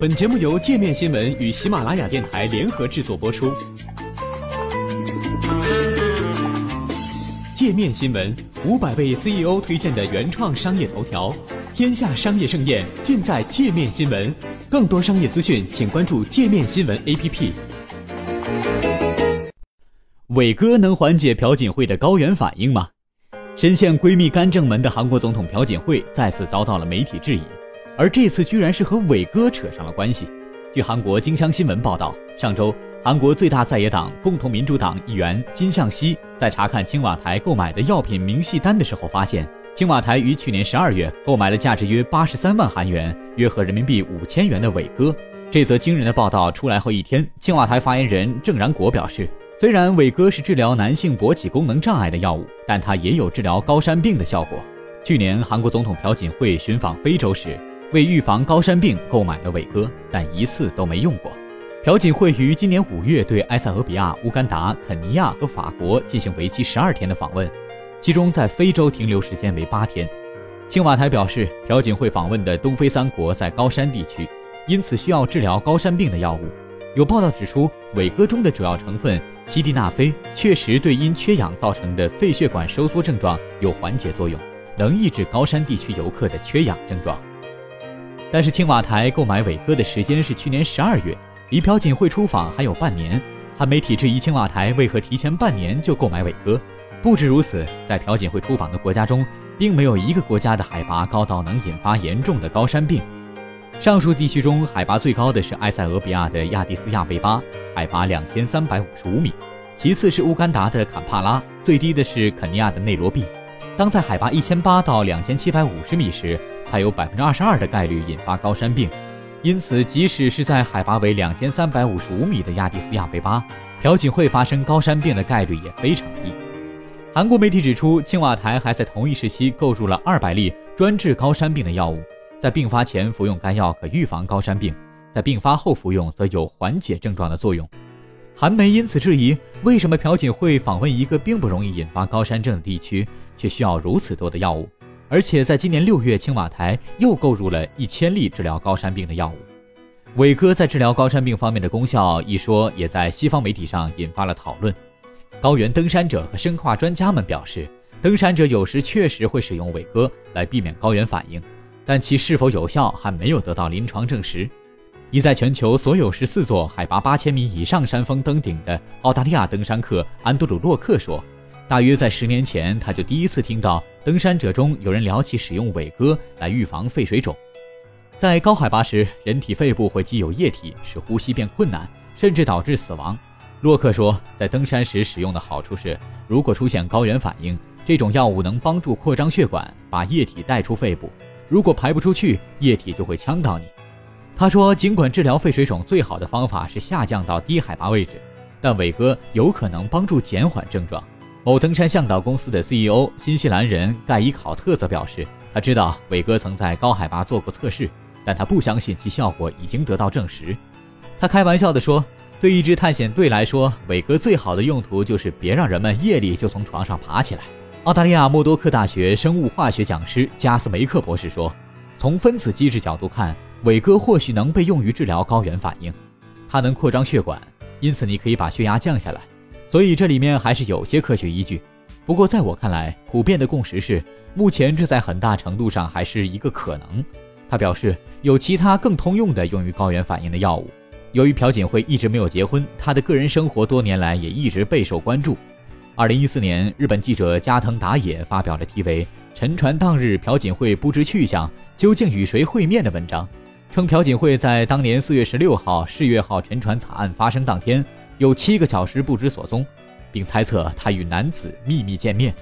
本节目由界面新闻与喜马拉雅电台联合制作播出。界面新闻五百位 CEO 推荐的原创商业头条，天下商业盛宴尽在界面新闻。更多商业资讯，请关注界面新闻 APP。伟哥能缓解朴槿惠的高原反应吗？深陷闺蜜干政门的韩国总统朴槿惠再次遭到了媒体质疑。而这次居然是和伟哥扯上了关系。据韩国京乡新闻报道，上周韩国最大在野党共同民主党议员金相熙在查看青瓦台购买的药品明细单的时候，发现青瓦台于去年十二月购买了价值约八十三万韩元（约合人民币五千元）的伟哥。这则惊人的报道出来后一天，青瓦台发言人郑然国表示，虽然伟哥是治疗男性勃起功能障碍的药物，但它也有治疗高山病的效果。去年韩国总统朴槿惠寻访非洲时。为预防高山病，购买了伟哥，但一次都没用过。朴槿惠于今年五月对埃塞俄比亚、乌干达、肯尼亚和法国进行为期十二天的访问，其中在非洲停留时间为八天。青瓦台表示，朴槿惠访问的东非三国在高山地区，因此需要治疗高山病的药物。有报道指出，伟哥中的主要成分西地那非确实对因缺氧造成的肺血管收缩症状有缓解作用，能抑制高山地区游客的缺氧症状。但是青瓦台购买伟哥的时间是去年十二月，离朴槿惠出访还有半年。韩媒体质疑青瓦台为何提前半年就购买伟哥。不止如此，在朴槿惠出访的国家中，并没有一个国家的海拔高到能引发严重的高山病。上述地区中，海拔最高的是埃塞俄比亚的亚的斯亚贝巴，海拔两千三百五十五米；其次是乌干达的坎帕拉，最低的是肯尼亚的内罗毕。当在海拔一千八到两千七百五十米时，才有百分之二十二的概率引发高山病，因此即使是在海拔为两千三百五十五米的亚的斯亚贝巴，朴槿惠发生高山病的概率也非常低。韩国媒体指出，青瓦台还在同一时期购入了二百例专治高山病的药物，在病发前服用该药可预防高山病，在病发后服用则有缓解症状的作用。韩媒因此质疑，为什么朴槿惠访问一个并不容易引发高山症的地区，却需要如此多的药物？而且在今年六月，青瓦台又购入了一千粒治疗高山病的药物。伟哥在治疗高山病方面的功效一说，也在西方媒体上引发了讨论。高原登山者和生化专家们表示，登山者有时确实会使用伟哥来避免高原反应，但其是否有效还没有得到临床证实。已在全球所有十四座海拔八千米以上山峰登顶的澳大利亚登山客安德鲁·洛克说。大约在十年前，他就第一次听到登山者中有人聊起使用伟哥来预防肺水肿。在高海拔时，人体肺部会积有液体，使呼吸变困难，甚至导致死亡。洛克说，在登山时使用的好处是，如果出现高原反应，这种药物能帮助扩张血管，把液体带出肺部。如果排不出去，液体就会呛到你。他说，尽管治疗肺水肿最好的方法是下降到低海拔位置，但伟哥有可能帮助减缓症状。某登山向导公司的 CEO 新西兰人盖伊考特则表示，他知道伟哥曾在高海拔做过测试，但他不相信其效果已经得到证实。他开玩笑地说：“对一支探险队来说，伟哥最好的用途就是别让人们夜里就从床上爬起来。”澳大利亚默多克大学生物化学讲师加斯梅克博士说：“从分子机制角度看，伟哥或许能被用于治疗高原反应，它能扩张血管，因此你可以把血压降下来。”所以这里面还是有些科学依据，不过在我看来，普遍的共识是，目前这在很大程度上还是一个可能。他表示，有其他更通用的用于高原反应的药物。由于朴槿惠一直没有结婚，她的个人生活多年来也一直备受关注。二零一四年，日本记者加藤打野发表了题为《沉船当日朴槿惠不知去向，究竟与谁会面》的文章，称朴槿惠在当年四月十六号世越号沉船惨案发生当天。有七个小时不知所踪，并猜测他与男子秘密见面。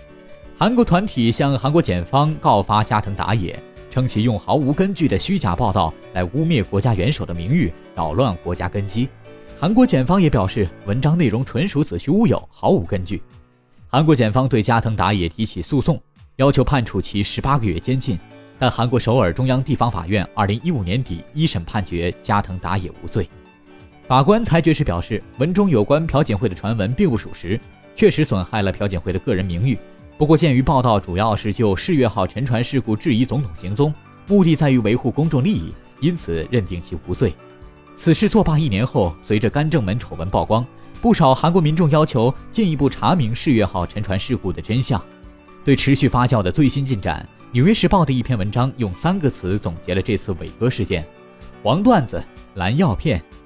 韩国团体向韩国检方告发加藤打野，称其用毫无根据的虚假报道来污蔑国家元首的名誉，扰乱国家根基。韩国检方也表示，文章内容纯属子虚乌有，毫无根据。韩国检方对加藤打野提起诉讼，要求判处其十八个月监禁，但韩国首尔中央地方法院二零一五年底一审判决加藤打野无罪。法官裁决时表示，文中有关朴槿惠的传闻并不属实，确实损害了朴槿惠的个人名誉。不过，鉴于报道主要是就世越号沉船事故质疑总统行踪，目的在于维护公众利益，因此认定其无罪。此事作罢一年后，随着干政门丑闻曝光，不少韩国民众要求进一步查明世越号沉船事故的真相。对持续发酵的最新进展，《纽约时报》的一篇文章用三个词总结了这次伟哥事件：黄段子、蓝药片、